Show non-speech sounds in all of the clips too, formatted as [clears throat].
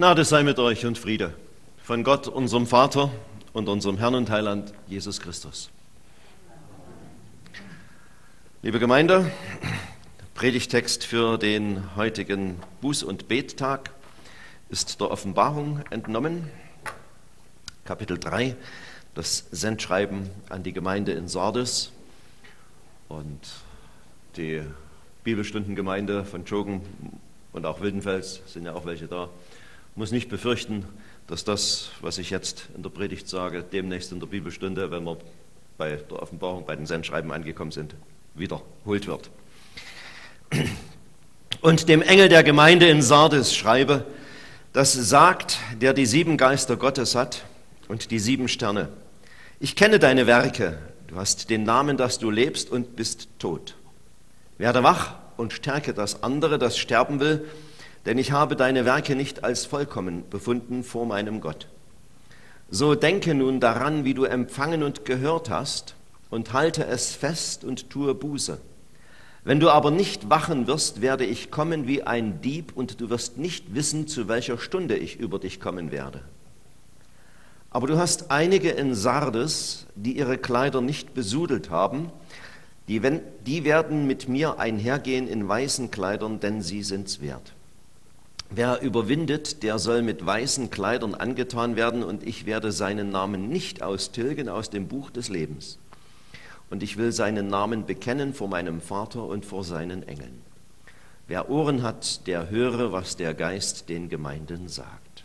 Gnade sei mit euch und Friede von Gott, unserem Vater und unserem Herrn und Heiland Jesus Christus. Liebe Gemeinde, Predigtext für den heutigen Buß- und Bettag ist der Offenbarung entnommen, Kapitel 3, das Sendschreiben an die Gemeinde in Sardes und die Bibelstundengemeinde von Jogen und auch Wildenfels, sind ja auch welche da, muss nicht befürchten, dass das, was ich jetzt in der Predigt sage, demnächst in der Bibelstunde, wenn wir bei der Offenbarung, bei den Sendschreiben angekommen sind, wiederholt wird. Und dem Engel der Gemeinde in Sardes schreibe, das sagt, der die sieben Geister Gottes hat und die sieben Sterne. Ich kenne deine Werke, du hast den Namen, dass du lebst und bist tot. Werde wach und stärke das andere, das sterben will, denn ich habe deine Werke nicht als vollkommen befunden vor meinem Gott. So denke nun daran, wie du empfangen und gehört hast, und halte es fest und tue Buße. Wenn du aber nicht wachen wirst, werde ich kommen wie ein Dieb, und du wirst nicht wissen, zu welcher Stunde ich über dich kommen werde. Aber du hast einige in Sardes, die ihre Kleider nicht besudelt haben, die, wenn, die werden mit mir einhergehen in weißen Kleidern, denn sie sind's wert. Wer überwindet, der soll mit weißen Kleidern angetan werden, und ich werde seinen Namen nicht austilgen aus dem Buch des Lebens. Und ich will seinen Namen bekennen vor meinem Vater und vor seinen Engeln. Wer Ohren hat, der höre, was der Geist den Gemeinden sagt.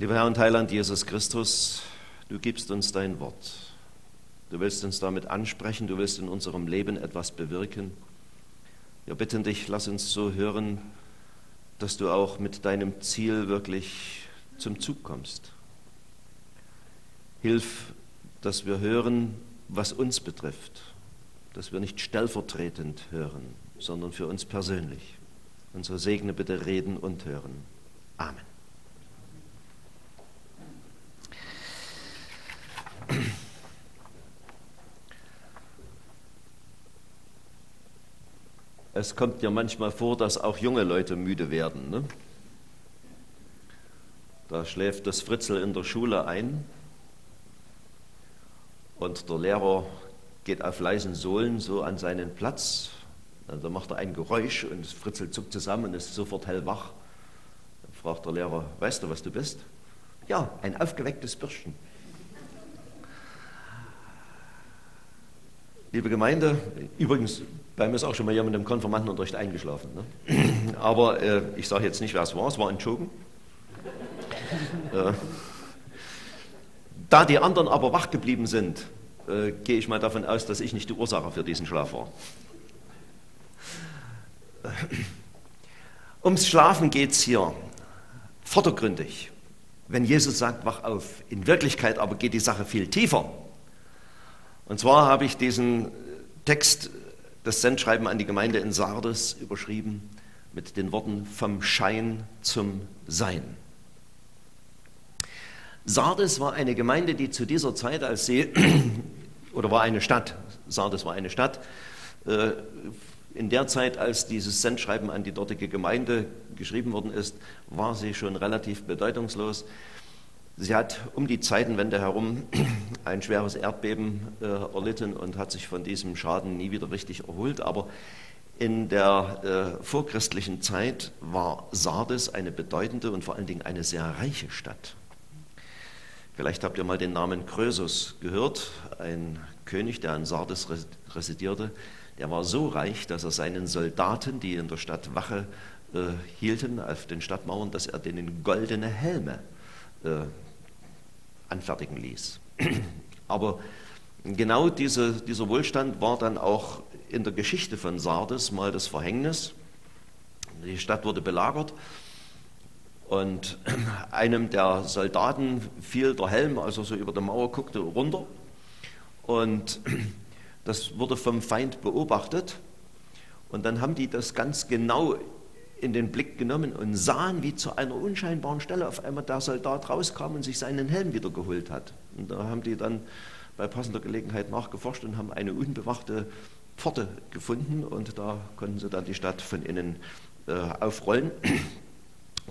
Lieber Herr und Heiland Jesus Christus, du gibst uns dein Wort. Du willst uns damit ansprechen, du willst in unserem Leben etwas bewirken. Wir bitten dich, lass uns so hören, dass du auch mit deinem Ziel wirklich zum Zug kommst. Hilf, dass wir hören, was uns betrifft, dass wir nicht stellvertretend hören, sondern für uns persönlich. So segne bitte Reden und Hören. Amen. Es kommt ja manchmal vor, dass auch junge Leute müde werden. Ne? Da schläft das Fritzel in der Schule ein und der Lehrer geht auf leisen Sohlen so an seinen Platz. Da macht er ein Geräusch und das Fritzel zuckt zusammen und ist sofort hellwach. Dann fragt der Lehrer, weißt du, was du bist? Ja, ein aufgewecktes Bürschchen. Liebe Gemeinde, übrigens, bei mir ist auch schon mal jemand im Konformantenunterricht eingeschlafen. Ne? [clears throat] Aber äh, ich sage jetzt nicht, wer es war, es war ein Joken. [laughs] äh, da die anderen aber wach geblieben sind, äh, gehe ich mal davon aus, dass ich nicht die Ursache für diesen Schlaf war. [clears throat] Ums Schlafen geht es hier vordergründig. Wenn Jesus sagt, wach auf. In Wirklichkeit aber geht die Sache viel tiefer. Und zwar habe ich diesen Text, das Sendschreiben an die Gemeinde in Sardes, überschrieben mit den Worten vom Schein zum Sein. Sardes war eine Gemeinde, die zu dieser Zeit, als sie, [clears throat] oder war eine Stadt, Sardes war eine Stadt, äh, in der Zeit, als dieses Sendschreiben an die dortige Gemeinde geschrieben worden ist, war sie schon relativ bedeutungslos. Sie hat um die Zeitenwende herum [clears throat] ein schweres Erdbeben äh, erlitten und hat sich von diesem Schaden nie wieder richtig erholt. Aber in der äh, vorchristlichen Zeit war Sardes eine bedeutende und vor allen Dingen eine sehr reiche Stadt. Vielleicht habt ihr mal den Namen Krösus gehört, ein König, der in Sardes residierte. Der war so reich, dass er seinen Soldaten, die in der Stadt Wache äh, hielten, auf den Stadtmauern, dass er denen goldene Helme äh, anfertigen ließ. Aber genau diese, dieser Wohlstand war dann auch in der Geschichte von Sardes mal das Verhängnis. Die Stadt wurde belagert und [clears throat] einem der Soldaten fiel der Helm, als er so über die Mauer guckte, runter. Und [clears throat] das wurde vom Feind beobachtet. Und dann haben die das ganz genau in den Blick genommen und sahen, wie zu einer unscheinbaren Stelle auf einmal der Soldat rauskam und sich seinen Helm wieder geholt hat. Und da haben die dann bei passender Gelegenheit nachgeforscht und haben eine unbewachte Pforte gefunden und da konnten sie dann die Stadt von innen äh, aufrollen.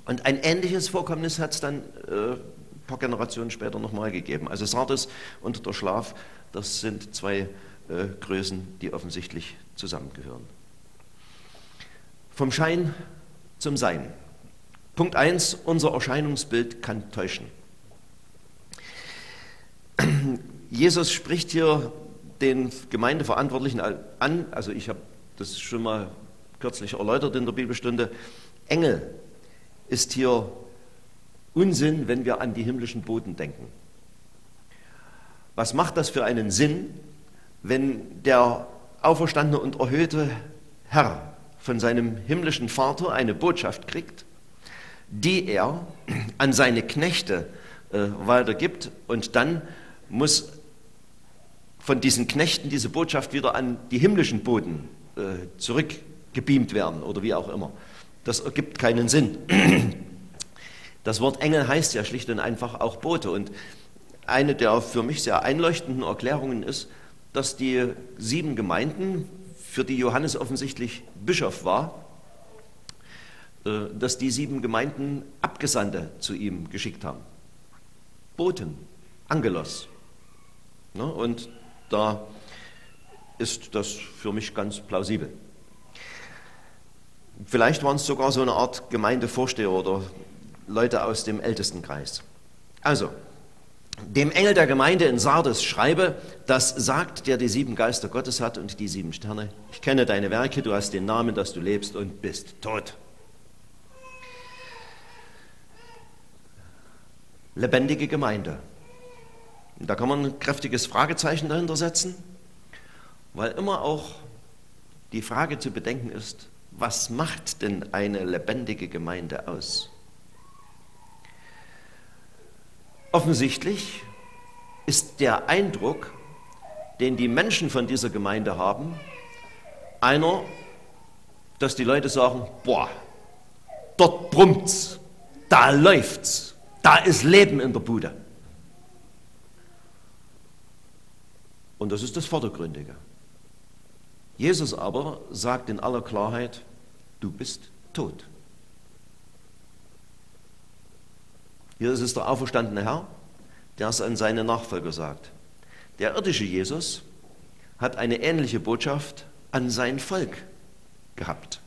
Und ein ähnliches Vorkommnis hat es dann äh, ein paar Generationen später nochmal gegeben. Also Sardes und der Schlaf, das sind zwei äh, Größen, die offensichtlich zusammengehören. Vom Schein zum Sein. Punkt 1, unser Erscheinungsbild kann täuschen. [clears throat] Jesus spricht hier den Gemeindeverantwortlichen an, also ich habe das schon mal kürzlich erläutert in der Bibelstunde, Engel ist hier Unsinn, wenn wir an die himmlischen Boden denken. Was macht das für einen Sinn, wenn der auferstandene und erhöhte Herr von seinem himmlischen Vater eine Botschaft kriegt, die er an seine Knechte äh, weitergibt und dann muss von diesen Knechten diese Botschaft wieder an die himmlischen Boden äh, zurückgebeamt werden oder wie auch immer. Das ergibt keinen Sinn. [clears throat] Das Wort Engel heißt ja schlicht und einfach auch Bote. Und eine der für mich sehr einleuchtenden Erklärungen ist, dass die sieben Gemeinden, für die Johannes offensichtlich Bischof war, äh, dass die sieben Gemeinden Abgesandte zu ihm geschickt haben. Boten, Angelos. Ne, und da ist das für mich ganz plausibel. Vielleicht waren es sogar so eine Art Gemeindevorsteher oder Leute aus dem Ältestenkreis. Also, dem Engel der Gemeinde in Sardes schreibe, das sagt, der die sieben Geister Gottes hat und die sieben Sterne. Ich kenne deine Werke, du hast den Namen, dass du lebst und bist tot. Lebendige Gemeinde. Da kann man ein kräftiges Fragezeichen dahinter setzen, weil immer auch die Frage zu bedenken ist, was macht denn eine lebendige Gemeinde aus? Offensichtlich ist der Eindruck, den die Menschen von dieser Gemeinde haben, einer, dass die Leute sagen, boah, dort brummt's, da läuft's, da ist Leben in der Bude. Und das ist das Vordergründige. Jesus aber sagt in aller Klarheit, du bist tot. Hier ist der auferstandene Herr, der es an seine Nachfolger sagt. Der irdische Jesus hat eine ähnliche Botschaft an sein Volk gehabt.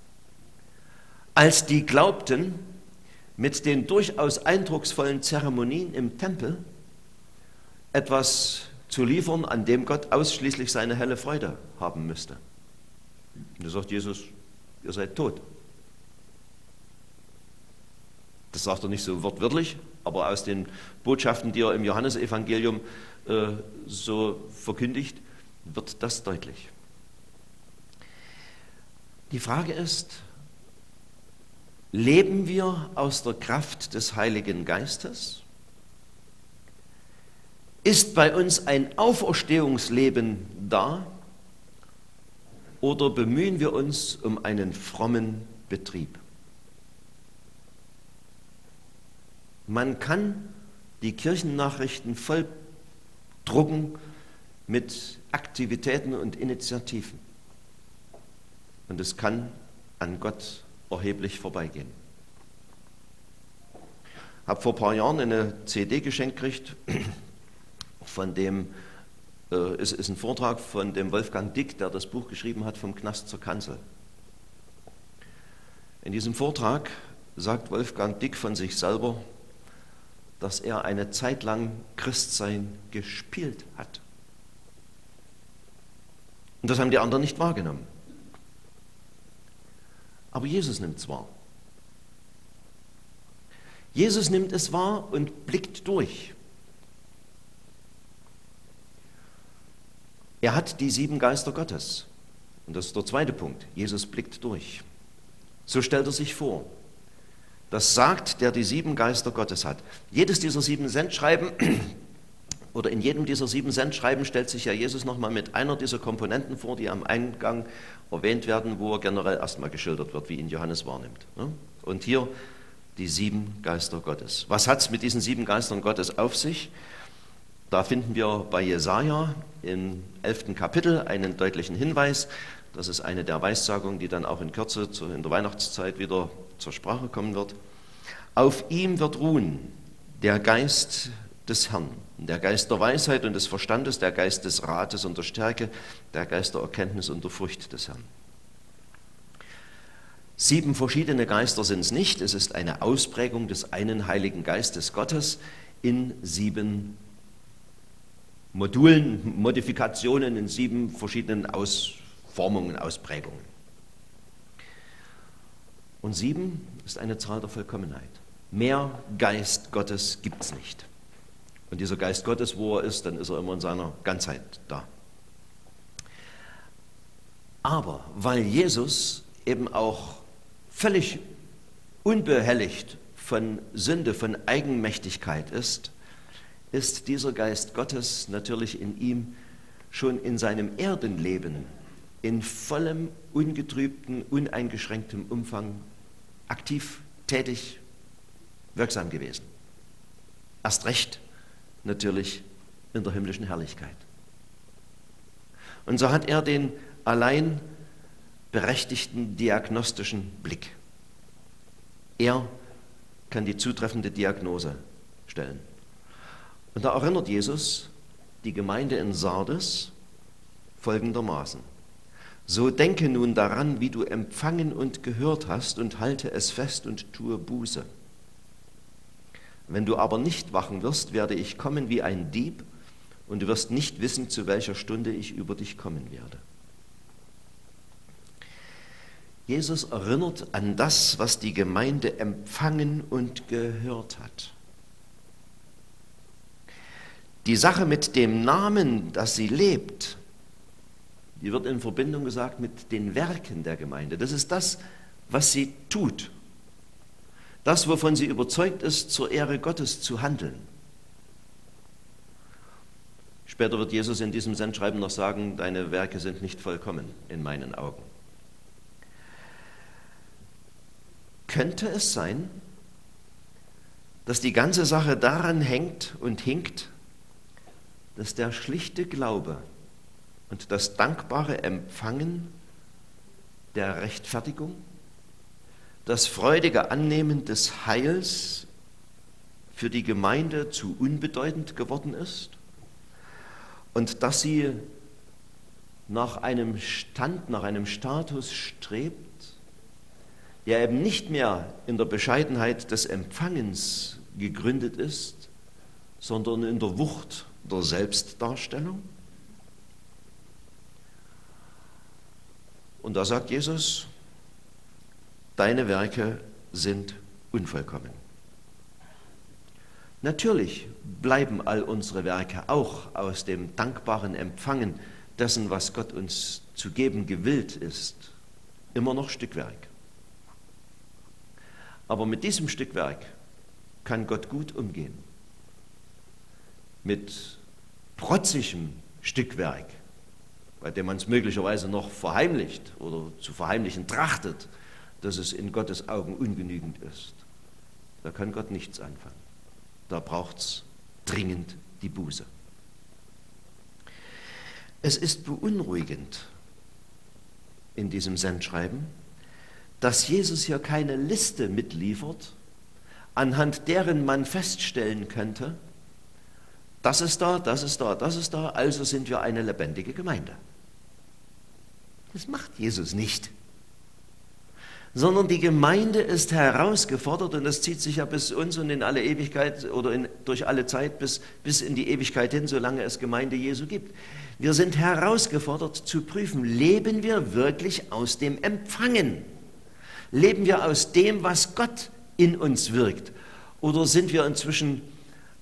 Als die glaubten, mit den durchaus eindrucksvollen Zeremonien im Tempel etwas zu liefern, an dem Gott ausschließlich seine helle Freude haben müsste. Und da sagt Jesus, ihr seid tot. Das sagt er nicht so wortwörtlich, aber aus den Botschaften, die er im Johannesevangelium äh, so verkündigt, wird das deutlich. Die Frage ist, leben wir aus der Kraft des Heiligen Geistes? Ist bei uns ein Auferstehungsleben da? Oder bemühen wir uns um einen frommen Betrieb? Man kann die Kirchennachrichten voll drucken mit Aktivitäten und Initiativen. Und es kann an Gott erheblich vorbeigehen. Ich habe vor ein paar Jahren eine CD geschenkt gekriegt, [clears throat] von dem, äh, es ist ein Vortrag von dem Wolfgang Dick, der das Buch geschrieben hat, vom Knast zur Kanzel. In diesem Vortrag sagt Wolfgang Dick von sich selber, dass er eine Zeit lang Christsein gespielt hat. Und das haben die anderen nicht wahrgenommen. Aber Jesus nimmt es wahr. Jesus nimmt es wahr und blickt durch. Er hat die sieben Geister Gottes. Und das ist der zweite Punkt. Jesus blickt durch. So stellt er sich vor. Das sagt, der die sieben Geister Gottes hat. Jedes dieser sieben Sendschreiben [clears throat] oder in jedem dieser sieben Sendschreiben stellt sich ja Jesus nochmal mit einer dieser Komponenten vor, die am Eingang erwähnt werden, wo er generell erstmal geschildert wird, wie ihn Johannes wahrnimmt. Ne? Und hier die sieben Geister Gottes. Was hat es mit diesen sieben Geistern Gottes auf sich? Da finden wir bei Jesaja im elften Kapitel einen deutlichen Hinweis. Das ist eine der Weissagungen, die dann auch in Kürze in der Weihnachtszeit wieder zur Sprache kommen wird. Auf ihm wird ruhen der Geist des Herrn, der Geist der Weisheit und des Verstandes, der Geist des Rates und der Stärke, der Geist der Erkenntnis und der Furcht des Herrn. Sieben verschiedene Geister sind es nicht, es ist eine Ausprägung des einen Heiligen Geistes Gottes in sieben Modulen, Modifikationen, in sieben verschiedenen Ausformungen, Ausprägungen. Und sieben ist eine Zahl der Vollkommenheit. Mehr Geist Gottes gibt es nicht. Und dieser Geist Gottes, wo er ist, dann ist er immer in seiner Ganzheit da. Aber weil Jesus eben auch völlig unbehelligt von Sünde, von Eigenmächtigkeit ist, ist dieser Geist Gottes natürlich in ihm schon in seinem Erdenleben in vollem, ungetrübten, uneingeschränktem Umfang aktiv, tätig, wirksam gewesen. Erst recht natürlich in der himmlischen Herrlichkeit. Und so hat er den allein berechtigten diagnostischen Blick. Er kann die zutreffende Diagnose stellen. Und da erinnert Jesus die Gemeinde in Sardes folgendermaßen. So denke nun daran, wie du empfangen und gehört hast, und halte es fest und tue Buße. Wenn du aber nicht wachen wirst, werde ich kommen wie ein Dieb, und du wirst nicht wissen, zu welcher Stunde ich über dich kommen werde. Jesus erinnert an das, was die Gemeinde empfangen und gehört hat. Die Sache mit dem Namen, dass sie lebt, die wird in Verbindung gesagt mit den Werken der Gemeinde. Das ist das, was sie tut. Das, wovon sie überzeugt ist, zur Ehre Gottes zu handeln. Später wird Jesus in diesem Sendschreiben noch sagen, deine Werke sind nicht vollkommen in meinen Augen. Könnte es sein, dass die ganze Sache daran hängt und hinkt, dass der schlichte Glaube und das dankbare Empfangen der Rechtfertigung, das freudige Annehmen des Heils für die Gemeinde zu unbedeutend geworden ist und dass sie nach einem Stand, nach einem Status strebt, der eben nicht mehr in der Bescheidenheit des Empfangens gegründet ist, sondern in der Wucht der Selbstdarstellung? Und da sagt Jesus, deine Werke sind unvollkommen. Natürlich bleiben all unsere Werke auch aus dem dankbaren Empfangen dessen, was Gott uns zu geben gewillt ist, immer noch Stückwerk. Aber mit diesem Stückwerk kann Gott gut umgehen. Mit protzigem Stückwerk, bei dem man es möglicherweise noch verheimlicht oder zu verheimlichen trachtet, dass es in Gottes Augen ungenügend ist. Da kann Gott nichts anfangen. Da braucht es dringend die Buße. Es ist beunruhigend in diesem Sendschreiben, dass Jesus hier keine Liste mitliefert, anhand deren man feststellen könnte, das ist da, das ist da, das ist da, also sind wir eine lebendige Gemeinde. Das macht Jesus nicht. Sondern die Gemeinde ist herausgefordert und das zieht sich ja bis uns und in alle Ewigkeit oder in, durch alle Zeit bis, bis in die Ewigkeit hin, solange es Gemeinde Jesu gibt. Wir sind herausgefordert zu prüfen, leben wir wirklich aus dem Empfangen? Leben wir aus dem, was Gott in uns wirkt? Oder sind wir inzwischen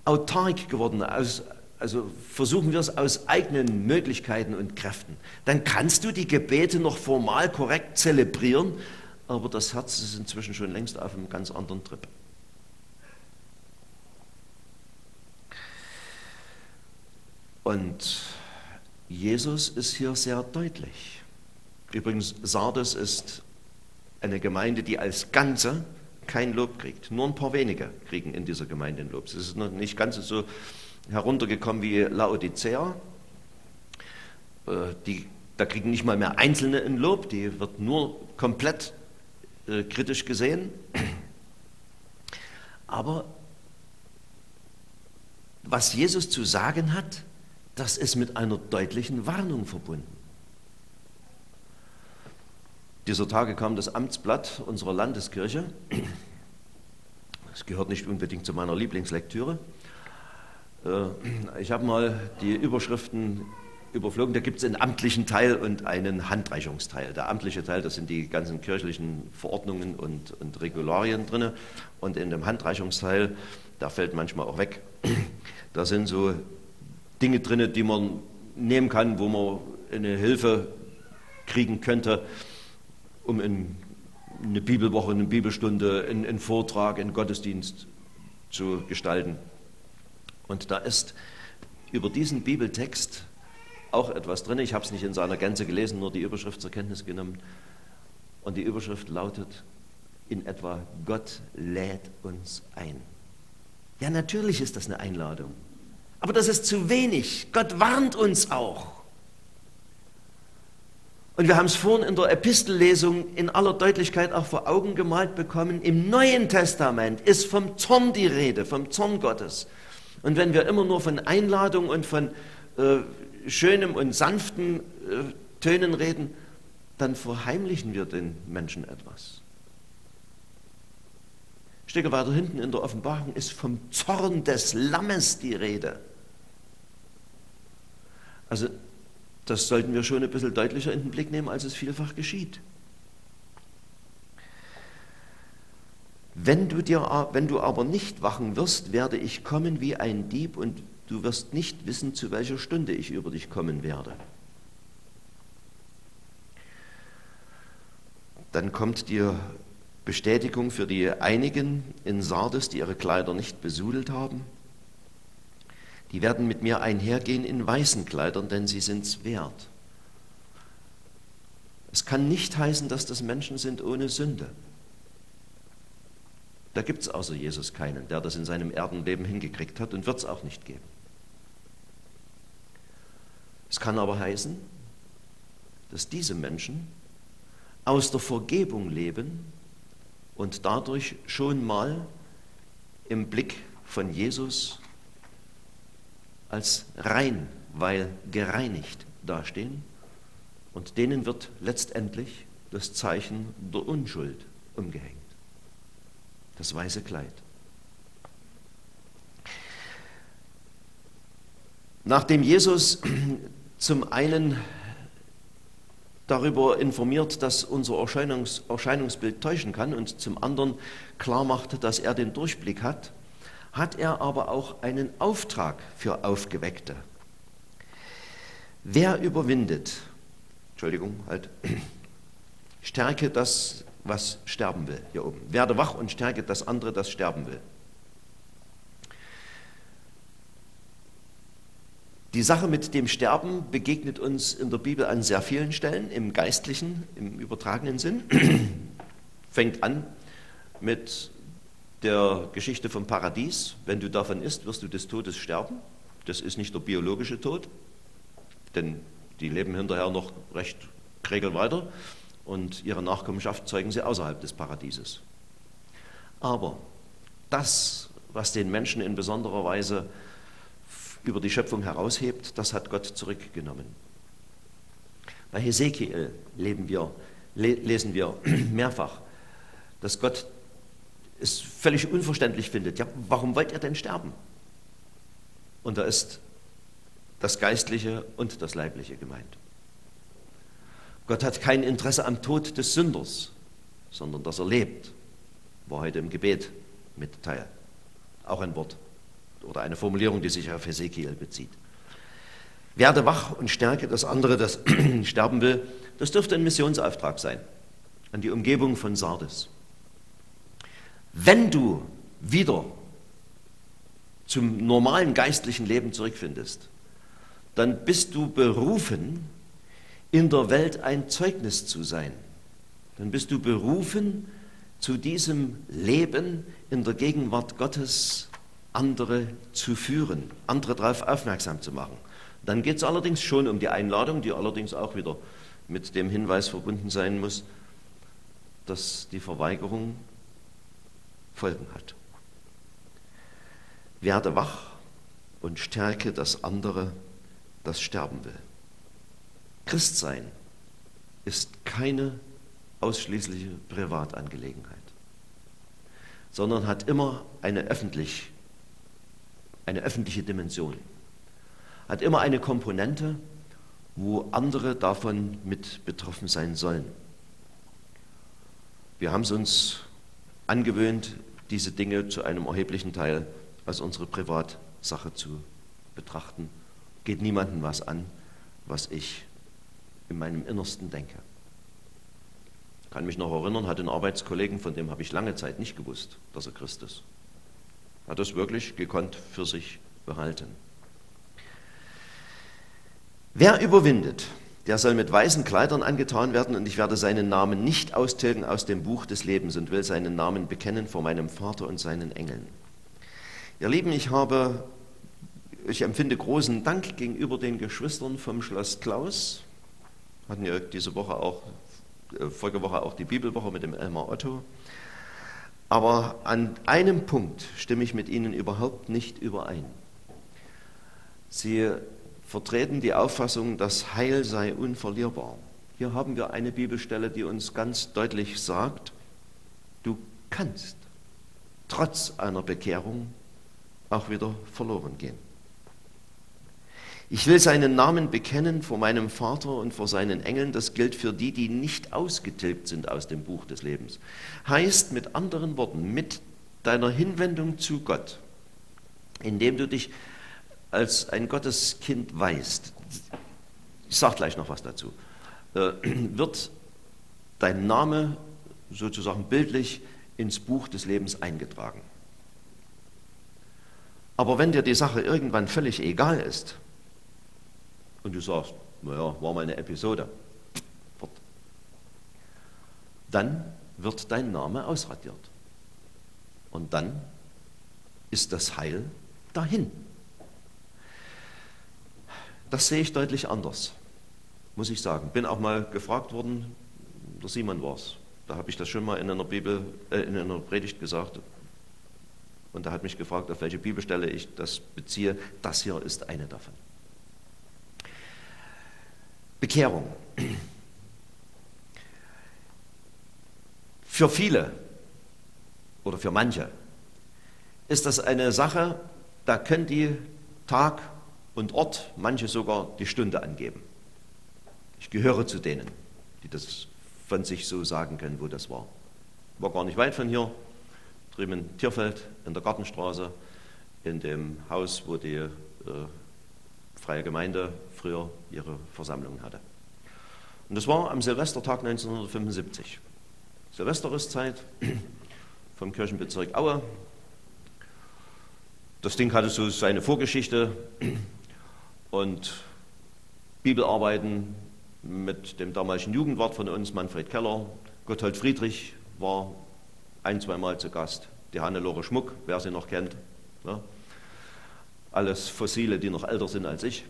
autark geworden, aus, also versuchen wir es aus eigenen Möglichkeiten und Kräften? Dann kannst du die Gebete noch formal korrekt zelebrieren, aber das Herz ist inzwischen schon längst auf einem ganz anderen Trip. Und Jesus ist hier sehr deutlich. Übrigens, Sardes ist eine Gemeinde, die als Ganze kein Lob kriegt. Nur ein paar wenige kriegen in dieser Gemeinde ein Lob. Es ist noch nicht ganz so heruntergekommen wie Laodicea. Äh, die, da kriegen nicht mal mehr Einzelne ein Lob, die wird nur komplett äh, kritisch gesehen. Aber was Jesus zu sagen hat, das ist mit einer deutlichen Warnung verbunden. Dieser Tage kam das Amtsblatt unserer Landeskirche. Es gehört nicht unbedingt zu meiner Lieblingslektüre. Äh, ich habe mal die Überschriften überflogen. Da gibt es einen amtlichen Teil und einen Handreichungsteil. Der amtliche Teil, das sind die ganzen kirchlichen Verordnungen und, und Regularien drin. Und in dem Handreichungsteil, da fällt manchmal auch weg, [clears throat] da sind so Dinge drin, die man nehmen kann, wo man eine Hilfe kriegen könnte, um in eine Bibelwoche, eine Bibelstunde, einen, einen Vortrag, einen Gottesdienst zu gestalten. Und da ist über diesen Bibeltext auch etwas drin. Ich habe es nicht in seiner Gänze gelesen, nur die Überschrift zur Kenntnis genommen. Und die Überschrift lautet in etwa, Gott lädt uns ein. Ja, natürlich ist das eine Einladung. Aber das ist zu wenig. Gott warnt uns auch. Und wir haben es vorhin in der Epistellesung in aller Deutlichkeit auch vor Augen gemalt bekommen. Im Neuen Testament ist vom Zorn die Rede, vom Zorn Gottes. Und wenn wir immer nur von Einladung und von äh, schönem und sanften äh, Tönen reden, dann verheimlichen wir den Menschen etwas. Stücke weiter hinten in der Offenbarung ist vom Zorn des Lammes die Rede. Also das sollten wir schon ein bisschen deutlicher in den Blick nehmen, als es vielfach geschieht. Wenn du, dir, wenn du aber nicht wachen wirst, werde ich kommen wie ein Dieb und du wirst nicht wissen, zu welcher Stunde ich über dich kommen werde. Dann kommt die Bestätigung für die einigen in Sardes, die ihre Kleider nicht besudelt haben. Die werden mit mir einhergehen in weißen Kleidern, denn sie sind's wert. Es kann nicht heißen, dass das Menschen sind ohne Sünde. Da gibt es außer Jesus keinen, der das in seinem Erdenleben hingekriegt hat und wird es auch nicht geben. Es kann aber heißen, dass diese Menschen aus der Vergebung leben und dadurch schon mal im Blick von Jesus als rein, weil gereinigt dastehen und denen wird letztendlich das Zeichen der Unschuld umgehängt, das weiße Kleid. Nachdem Jesus [clears throat] zum einen darüber informiert, dass unser Erscheinungs Erscheinungsbild täuschen kann und zum anderen klar macht, dass er den Durchblick hat, hat er aber auch einen Auftrag für Aufgeweckte. Wer überwindet, Entschuldigung, halt, [clears throat] stärke das, was sterben will, hier oben. Werde wach und stärke das andere, das sterben will. Die Sache mit dem Sterben begegnet uns in der Bibel an sehr vielen Stellen, im geistlichen, im übertragenen Sinn. [clears throat] Fängt an mit der Geschichte vom Paradies. Wenn du davon isst, wirst du des Todes sterben. Das ist nicht der biologische Tod, denn die leben hinterher noch recht kregel weiter und ihre Nachkommenschaft zeugen sie außerhalb des Paradieses. Aber das, was den Menschen in besonderer Weise über die Schöpfung heraushebt, das hat Gott zurückgenommen. Bei Hesekiel wir, lesen wir [clears throat] mehrfach, dass Gott es völlig unverständlich findet. Ja, warum wollt ihr denn sterben? Und da ist das Geistliche und das Leibliche gemeint. Gott hat kein Interesse am Tod des Sünders, sondern dass er lebt. War heute im Gebet mit Teil. Auch ein Wort oder eine Formulierung, die sich auf Hesekiel bezieht. Werde wach und stärke das andere, das [clears throat] sterben will. Das dürfte ein Missionsauftrag sein an die Umgebung von Sardes. Wenn du wieder zum normalen geistlichen Leben zurückfindest, dann bist du berufen, in der Welt ein Zeugnis zu sein. Dann bist du berufen, zu diesem Leben in der Gegenwart Gottes andere zu führen, andere darauf aufmerksam zu machen. Dann geht es allerdings schon um die Einladung, die allerdings auch wieder mit dem Hinweis verbunden sein muss, dass die Verweigerung Folgen hat. Werde wach und stärke das andere, das sterben will. Christsein ist keine ausschließliche Privatangelegenheit, sondern hat immer eine, öffentlich, eine öffentliche Dimension, hat immer eine Komponente, wo andere davon mit betroffen sein sollen. Wir haben es uns angewöhnt, diese Dinge zu einem erheblichen Teil als unsere Privatsache zu betrachten. Geht niemandem was an, was ich in meinem Innersten denke. Ich kann mich noch erinnern, hatte einen Arbeitskollegen, von dem habe ich lange Zeit nicht gewusst, dass er Christ ist. Hat das wirklich gekonnt für sich behalten. Wer überwindet, der soll mit weißen Kleidern angetan werden und ich werde seinen Namen nicht austilgen aus dem Buch des Lebens und will seinen Namen bekennen vor meinem Vater und seinen Engeln. Ihr Lieben, ich habe, ich empfinde großen Dank gegenüber den Geschwistern vom Schloss Klaus. Hatten ja diese Woche auch, äh, vorige Woche auch die Bibelwoche mit dem Elmar Otto. Aber an einem Punkt stimme ich mit Ihnen überhaupt nicht überein. Sie vertreten die Auffassung, das Heil sei unverlierbar. Hier haben wir eine Bibelstelle, die uns ganz deutlich sagt, du kannst trotz einer Bekehrung auch wieder verloren gehen. Ich will seinen Namen bekennen vor meinem Vater und vor seinen Engeln. Das gilt für die, die nicht ausgetilgt sind aus dem Buch des Lebens. Heißt mit anderen Worten, mit deiner Hinwendung zu Gott, indem du dich als ein Gotteskind weißt, ich sage gleich noch was dazu, äh, [clears throat] wird dein Name sozusagen bildlich ins Buch des Lebens eingetragen. Aber wenn dir die Sache irgendwann völlig egal ist und du sagst, naja, war mal eine Episode, dann wird dein Name ausradiert. Und dann ist das Heil dahin. Das sehe ich deutlich anders, muss ich sagen. Bin auch mal gefragt worden, der Simon war es. Da habe ich das schon mal in einer, Bibel, äh, in einer Predigt gesagt. Und er hat mich gefragt, auf welche Bibelstelle ich das beziehe. Das hier ist eine davon. Bekehrung. Für viele oder für manche ist das eine Sache, da können die Tag und Ort, manche sogar die Stunde angeben. Ich gehöre zu denen, die das von sich so sagen können, wo das war. War gar nicht weit von hier, drüben in Tierfeld, in der Gartenstraße, in dem Haus, wo die äh, Freie Gemeinde früher ihre Versammlungen hatte. Und das war am Silvestertag 1975. Silvesteristzeit [clears throat] vom Kirchenbezirk Aue. Das Ding hatte so seine Vorgeschichte [clears throat] und Bibelarbeiten mit dem damaligen Jugendwart von uns, Manfred Keller. Gotthold Friedrich war ein, zweimal zu Gast. Die Hannelore Schmuck, wer sie noch kennt. Ne? Alles Fossile, die noch älter sind als ich.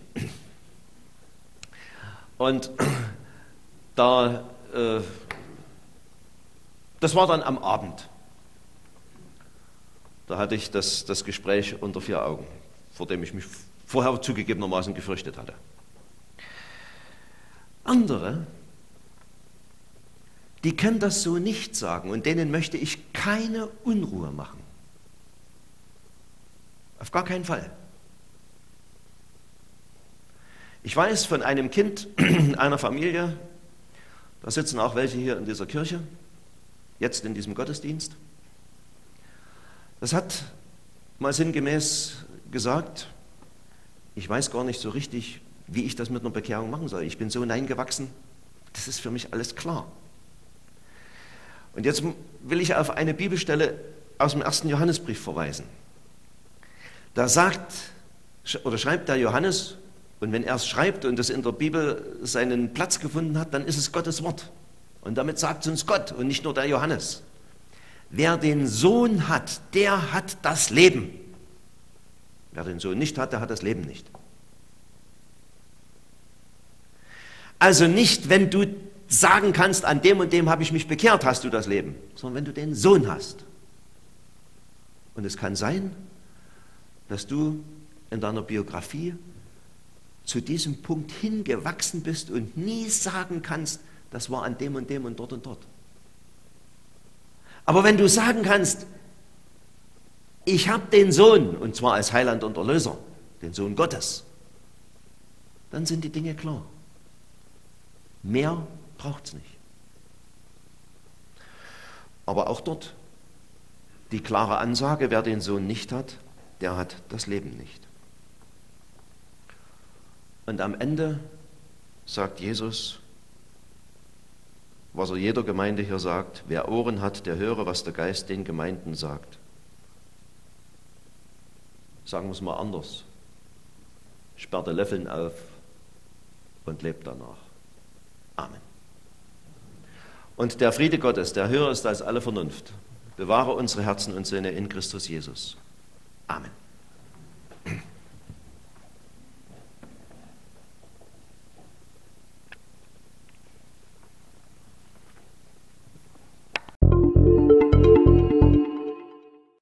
Und da, äh, das war dann am Abend. Da hatte ich das, das Gespräch unter vier Augen, vor dem ich mich vorher zugegebenermaßen gefürchtet hatte. Andere, die können das so nicht sagen und denen möchte ich keine Unruhe machen. Auf gar keinen Fall. Ich weiß von einem Kind [clears throat] einer Familie, da sitzen auch welche hier in dieser Kirche, jetzt in diesem Gottesdienst. Das hat mal sinngemäß gesagt, ich weiß gar nicht so richtig, wie ich das mit einer Bekehrung machen soll. Ich bin so hineingewachsen, das ist für mich alles klar. Und jetzt will ich auf eine Bibelstelle aus dem ersten Johannesbrief verweisen. Da sagt oder schreibt der Johannes, und wenn er es schreibt und es in der Bibel seinen Platz gefunden hat, dann ist es Gottes Wort. Und damit sagt es uns Gott und nicht nur der Johannes. Wer den Sohn hat, der hat das Leben. Wer den Sohn nicht hat, der hat das Leben nicht. Also nicht, wenn du sagen kannst, an dem und dem habe ich mich bekehrt, hast du das Leben, sondern wenn du den Sohn hast. Und es kann sein, dass du in deiner Biografie zu diesem Punkt hingewachsen bist und nie sagen kannst, das war an dem und dem und dort und dort. Aber wenn du sagen kannst, ich habe den Sohn, und zwar als Heiland und Erlöser, den Sohn Gottes, dann sind die Dinge klar. Mehr braucht es nicht. Aber auch dort die klare Ansage, wer den Sohn nicht hat, der hat das Leben nicht. Und am Ende sagt Jesus, was er jeder Gemeinde hier sagt, wer Ohren hat, der höre, was der Geist den Gemeinden sagt. Sagen wir es mal anders. Sperrte Löffeln auf und lebt danach. Amen. Und der Friede Gottes, der höher ist als alle Vernunft, bewahre unsere Herzen und Sinne in Christus Jesus. Amen.